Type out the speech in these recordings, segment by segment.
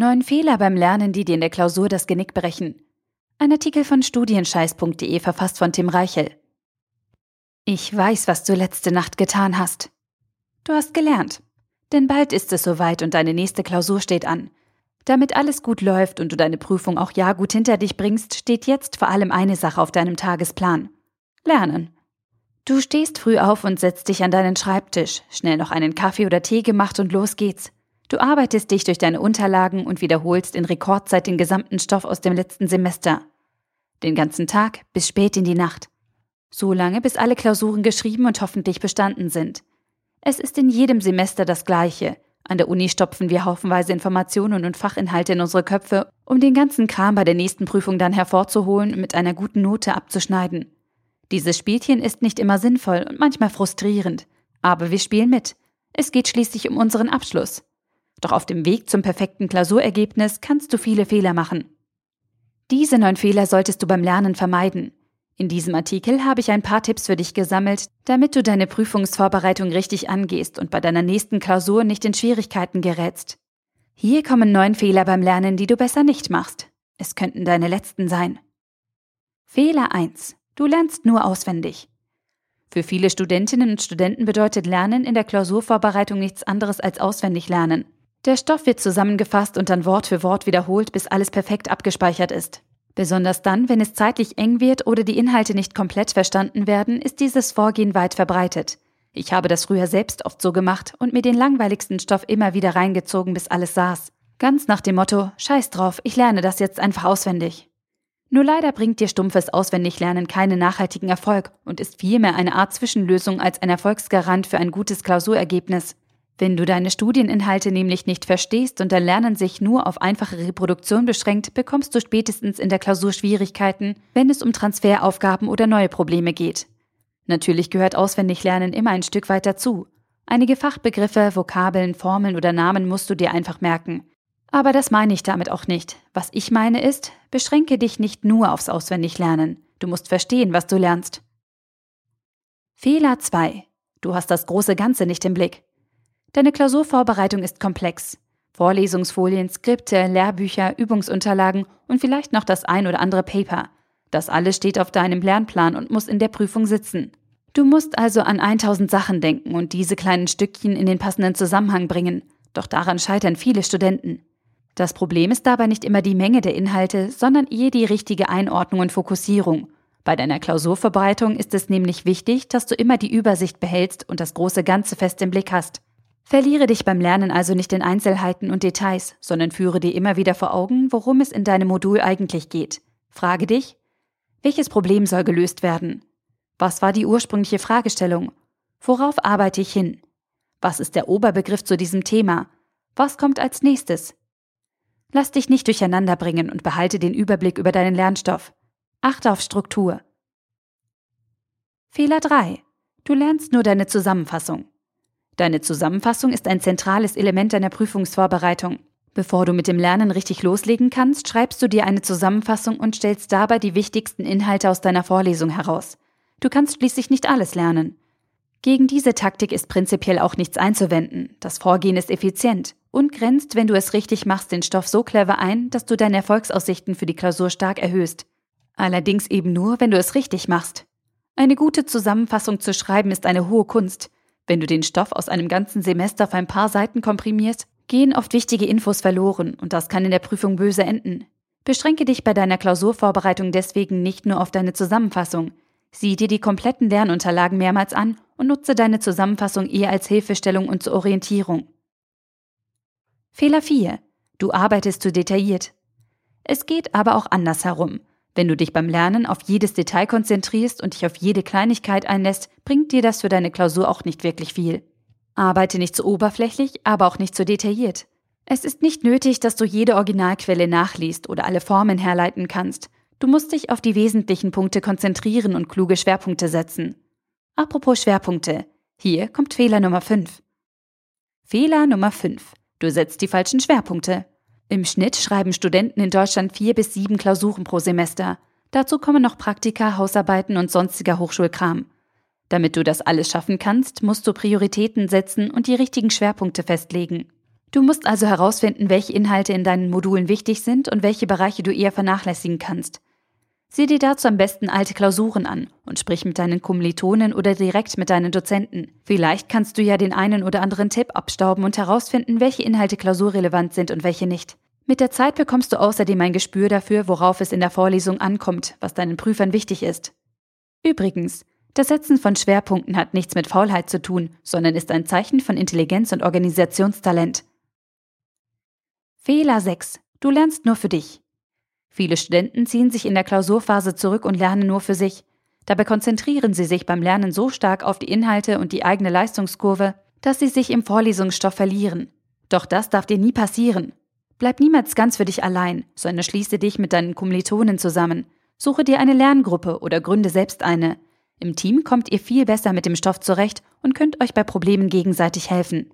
Neun Fehler beim Lernen, die dir in der Klausur das Genick brechen. Ein Artikel von studienscheiß.de verfasst von Tim Reichel. Ich weiß, was du letzte Nacht getan hast. Du hast gelernt. Denn bald ist es soweit und deine nächste Klausur steht an. Damit alles gut läuft und du deine Prüfung auch ja gut hinter dich bringst, steht jetzt vor allem eine Sache auf deinem Tagesplan. Lernen. Du stehst früh auf und setzt dich an deinen Schreibtisch, schnell noch einen Kaffee oder Tee gemacht und los geht's. Du arbeitest dich durch deine Unterlagen und wiederholst in Rekordzeit den gesamten Stoff aus dem letzten Semester. Den ganzen Tag bis spät in die Nacht. So lange, bis alle Klausuren geschrieben und hoffentlich bestanden sind. Es ist in jedem Semester das Gleiche. An der Uni stopfen wir haufenweise Informationen und Fachinhalte in unsere Köpfe, um den ganzen Kram bei der nächsten Prüfung dann hervorzuholen und mit einer guten Note abzuschneiden. Dieses Spielchen ist nicht immer sinnvoll und manchmal frustrierend, aber wir spielen mit. Es geht schließlich um unseren Abschluss. Doch auf dem Weg zum perfekten Klausurergebnis kannst du viele Fehler machen. Diese neun Fehler solltest du beim Lernen vermeiden. In diesem Artikel habe ich ein paar Tipps für dich gesammelt, damit du deine Prüfungsvorbereitung richtig angehst und bei deiner nächsten Klausur nicht in Schwierigkeiten gerätst. Hier kommen neun Fehler beim Lernen, die du besser nicht machst. Es könnten deine letzten sein. Fehler 1. Du lernst nur auswendig. Für viele Studentinnen und Studenten bedeutet Lernen in der Klausurvorbereitung nichts anderes als auswendig lernen. Der Stoff wird zusammengefasst und dann Wort für Wort wiederholt, bis alles perfekt abgespeichert ist. Besonders dann, wenn es zeitlich eng wird oder die Inhalte nicht komplett verstanden werden, ist dieses Vorgehen weit verbreitet. Ich habe das früher selbst oft so gemacht und mir den langweiligsten Stoff immer wieder reingezogen, bis alles saß. Ganz nach dem Motto, scheiß drauf, ich lerne das jetzt einfach auswendig. Nur leider bringt dir stumpfes Auswendiglernen keinen nachhaltigen Erfolg und ist vielmehr eine Art Zwischenlösung als ein Erfolgsgarant für ein gutes Klausurergebnis. Wenn du deine Studieninhalte nämlich nicht verstehst und dein Lernen sich nur auf einfache Reproduktion beschränkt, bekommst du spätestens in der Klausur Schwierigkeiten, wenn es um Transferaufgaben oder neue Probleme geht. Natürlich gehört Auswendiglernen immer ein Stück weit dazu. Einige Fachbegriffe, Vokabeln, Formeln oder Namen musst du dir einfach merken. Aber das meine ich damit auch nicht. Was ich meine ist, beschränke dich nicht nur aufs Auswendiglernen. Du musst verstehen, was du lernst. Fehler 2. Du hast das große Ganze nicht im Blick. Deine Klausurvorbereitung ist komplex. Vorlesungsfolien, Skripte, Lehrbücher, Übungsunterlagen und vielleicht noch das ein oder andere Paper. Das alles steht auf deinem Lernplan und muss in der Prüfung sitzen. Du musst also an 1000 Sachen denken und diese kleinen Stückchen in den passenden Zusammenhang bringen. Doch daran scheitern viele Studenten. Das Problem ist dabei nicht immer die Menge der Inhalte, sondern eher die richtige Einordnung und Fokussierung. Bei deiner Klausurverbreitung ist es nämlich wichtig, dass du immer die Übersicht behältst und das große Ganze fest im Blick hast. Verliere dich beim Lernen also nicht in Einzelheiten und Details, sondern führe dir immer wieder vor Augen, worum es in deinem Modul eigentlich geht. Frage dich, welches Problem soll gelöst werden? Was war die ursprüngliche Fragestellung? Worauf arbeite ich hin? Was ist der Oberbegriff zu diesem Thema? Was kommt als nächstes? Lass dich nicht durcheinander bringen und behalte den Überblick über deinen Lernstoff. Achte auf Struktur. Fehler 3. Du lernst nur deine Zusammenfassung. Deine Zusammenfassung ist ein zentrales Element deiner Prüfungsvorbereitung. Bevor du mit dem Lernen richtig loslegen kannst, schreibst du dir eine Zusammenfassung und stellst dabei die wichtigsten Inhalte aus deiner Vorlesung heraus. Du kannst schließlich nicht alles lernen. Gegen diese Taktik ist prinzipiell auch nichts einzuwenden. Das Vorgehen ist effizient und grenzt, wenn du es richtig machst, den Stoff so clever ein, dass du deine Erfolgsaussichten für die Klausur stark erhöhst. Allerdings eben nur, wenn du es richtig machst. Eine gute Zusammenfassung zu schreiben ist eine hohe Kunst. Wenn du den Stoff aus einem ganzen Semester auf ein paar Seiten komprimierst, gehen oft wichtige Infos verloren und das kann in der Prüfung böse enden. Beschränke dich bei deiner Klausurvorbereitung deswegen nicht nur auf deine Zusammenfassung. Sieh dir die kompletten Lernunterlagen mehrmals an und nutze deine Zusammenfassung eher als Hilfestellung und zur Orientierung. Fehler 4. Du arbeitest zu detailliert. Es geht aber auch andersherum. Wenn du dich beim Lernen auf jedes Detail konzentrierst und dich auf jede Kleinigkeit einlässt, bringt dir das für deine Klausur auch nicht wirklich viel. Arbeite nicht zu oberflächlich, aber auch nicht zu detailliert. Es ist nicht nötig, dass du jede Originalquelle nachliest oder alle Formen herleiten kannst. Du musst dich auf die wesentlichen Punkte konzentrieren und kluge Schwerpunkte setzen. Apropos Schwerpunkte. Hier kommt Fehler Nummer 5. Fehler Nummer 5. Du setzt die falschen Schwerpunkte. Im Schnitt schreiben Studenten in Deutschland vier bis sieben Klausuren pro Semester. Dazu kommen noch Praktika, Hausarbeiten und sonstiger Hochschulkram. Damit du das alles schaffen kannst, musst du Prioritäten setzen und die richtigen Schwerpunkte festlegen. Du musst also herausfinden, welche Inhalte in deinen Modulen wichtig sind und welche Bereiche du eher vernachlässigen kannst. Sieh dir dazu am besten alte Klausuren an und sprich mit deinen Kommilitonen oder direkt mit deinen Dozenten. Vielleicht kannst du ja den einen oder anderen Tipp abstauben und herausfinden, welche Inhalte klausurrelevant sind und welche nicht. Mit der Zeit bekommst du außerdem ein Gespür dafür, worauf es in der Vorlesung ankommt, was deinen Prüfern wichtig ist. Übrigens, das Setzen von Schwerpunkten hat nichts mit Faulheit zu tun, sondern ist ein Zeichen von Intelligenz und Organisationstalent. Fehler 6. Du lernst nur für dich. Viele Studenten ziehen sich in der Klausurphase zurück und lernen nur für sich. Dabei konzentrieren sie sich beim Lernen so stark auf die Inhalte und die eigene Leistungskurve, dass sie sich im Vorlesungsstoff verlieren. Doch das darf dir nie passieren. Bleib niemals ganz für dich allein, sondern schließe dich mit deinen Kommilitonen zusammen. Suche dir eine Lerngruppe oder gründe selbst eine. Im Team kommt ihr viel besser mit dem Stoff zurecht und könnt euch bei Problemen gegenseitig helfen.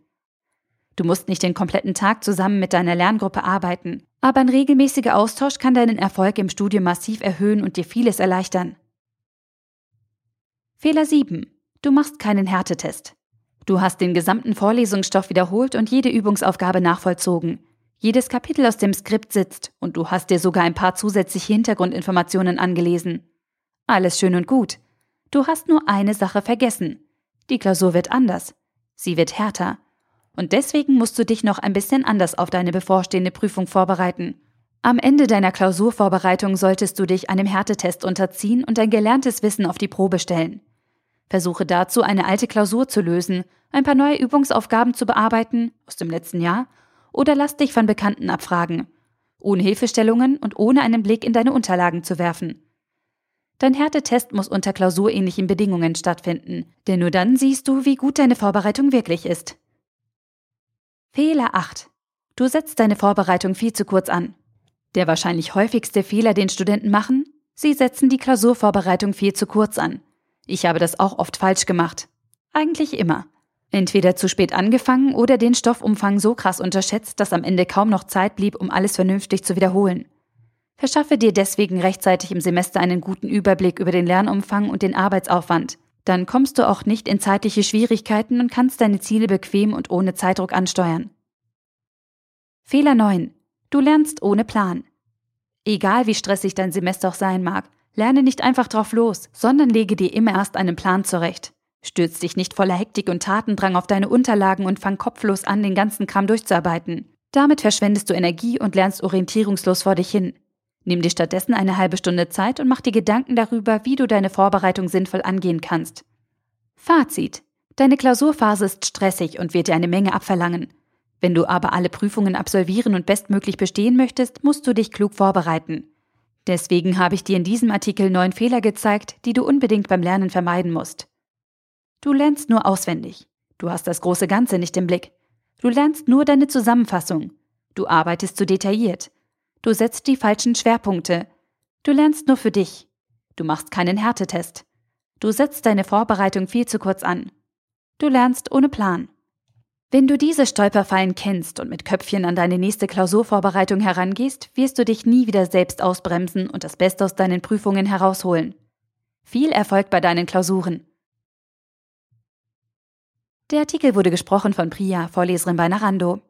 Du musst nicht den kompletten Tag zusammen mit deiner Lerngruppe arbeiten, aber ein regelmäßiger Austausch kann deinen Erfolg im Studium massiv erhöhen und dir vieles erleichtern. Fehler 7. Du machst keinen Härtetest. Du hast den gesamten Vorlesungsstoff wiederholt und jede Übungsaufgabe nachvollzogen. Jedes Kapitel aus dem Skript sitzt und du hast dir sogar ein paar zusätzliche Hintergrundinformationen angelesen. Alles schön und gut. Du hast nur eine Sache vergessen. Die Klausur wird anders. Sie wird härter. Und deswegen musst du dich noch ein bisschen anders auf deine bevorstehende Prüfung vorbereiten. Am Ende deiner Klausurvorbereitung solltest du dich einem Härtetest unterziehen und dein gelerntes Wissen auf die Probe stellen. Versuche dazu, eine alte Klausur zu lösen, ein paar neue Übungsaufgaben zu bearbeiten aus dem letzten Jahr oder lass dich von Bekannten abfragen, ohne Hilfestellungen und ohne einen Blick in deine Unterlagen zu werfen. Dein Härtetest muss unter klausurähnlichen Bedingungen stattfinden, denn nur dann siehst du, wie gut deine Vorbereitung wirklich ist. Fehler 8. Du setzt deine Vorbereitung viel zu kurz an. Der wahrscheinlich häufigste Fehler, den Studenten machen? Sie setzen die Klausurvorbereitung viel zu kurz an. Ich habe das auch oft falsch gemacht. Eigentlich immer. Entweder zu spät angefangen oder den Stoffumfang so krass unterschätzt, dass am Ende kaum noch Zeit blieb, um alles vernünftig zu wiederholen. Verschaffe dir deswegen rechtzeitig im Semester einen guten Überblick über den Lernumfang und den Arbeitsaufwand. Dann kommst du auch nicht in zeitliche Schwierigkeiten und kannst deine Ziele bequem und ohne Zeitdruck ansteuern. Fehler 9. Du lernst ohne Plan. Egal wie stressig dein Semester auch sein mag, lerne nicht einfach drauf los, sondern lege dir immer erst einen Plan zurecht. Stürz dich nicht voller Hektik und Tatendrang auf deine Unterlagen und fang kopflos an, den ganzen Kram durchzuarbeiten. Damit verschwendest du Energie und lernst orientierungslos vor dich hin. Nimm dir stattdessen eine halbe Stunde Zeit und mach dir Gedanken darüber, wie du deine Vorbereitung sinnvoll angehen kannst. Fazit. Deine Klausurphase ist stressig und wird dir eine Menge abverlangen. Wenn du aber alle Prüfungen absolvieren und bestmöglich bestehen möchtest, musst du dich klug vorbereiten. Deswegen habe ich dir in diesem Artikel neun Fehler gezeigt, die du unbedingt beim Lernen vermeiden musst. Du lernst nur auswendig. Du hast das große Ganze nicht im Blick. Du lernst nur deine Zusammenfassung. Du arbeitest zu detailliert. Du setzt die falschen Schwerpunkte. Du lernst nur für dich. Du machst keinen Härtetest. Du setzt deine Vorbereitung viel zu kurz an. Du lernst ohne Plan. Wenn du diese Stolperfallen kennst und mit Köpfchen an deine nächste Klausurvorbereitung herangehst, wirst du dich nie wieder selbst ausbremsen und das Beste aus deinen Prüfungen herausholen. Viel Erfolg bei deinen Klausuren. Der Artikel wurde gesprochen von Priya, Vorleserin bei Narando.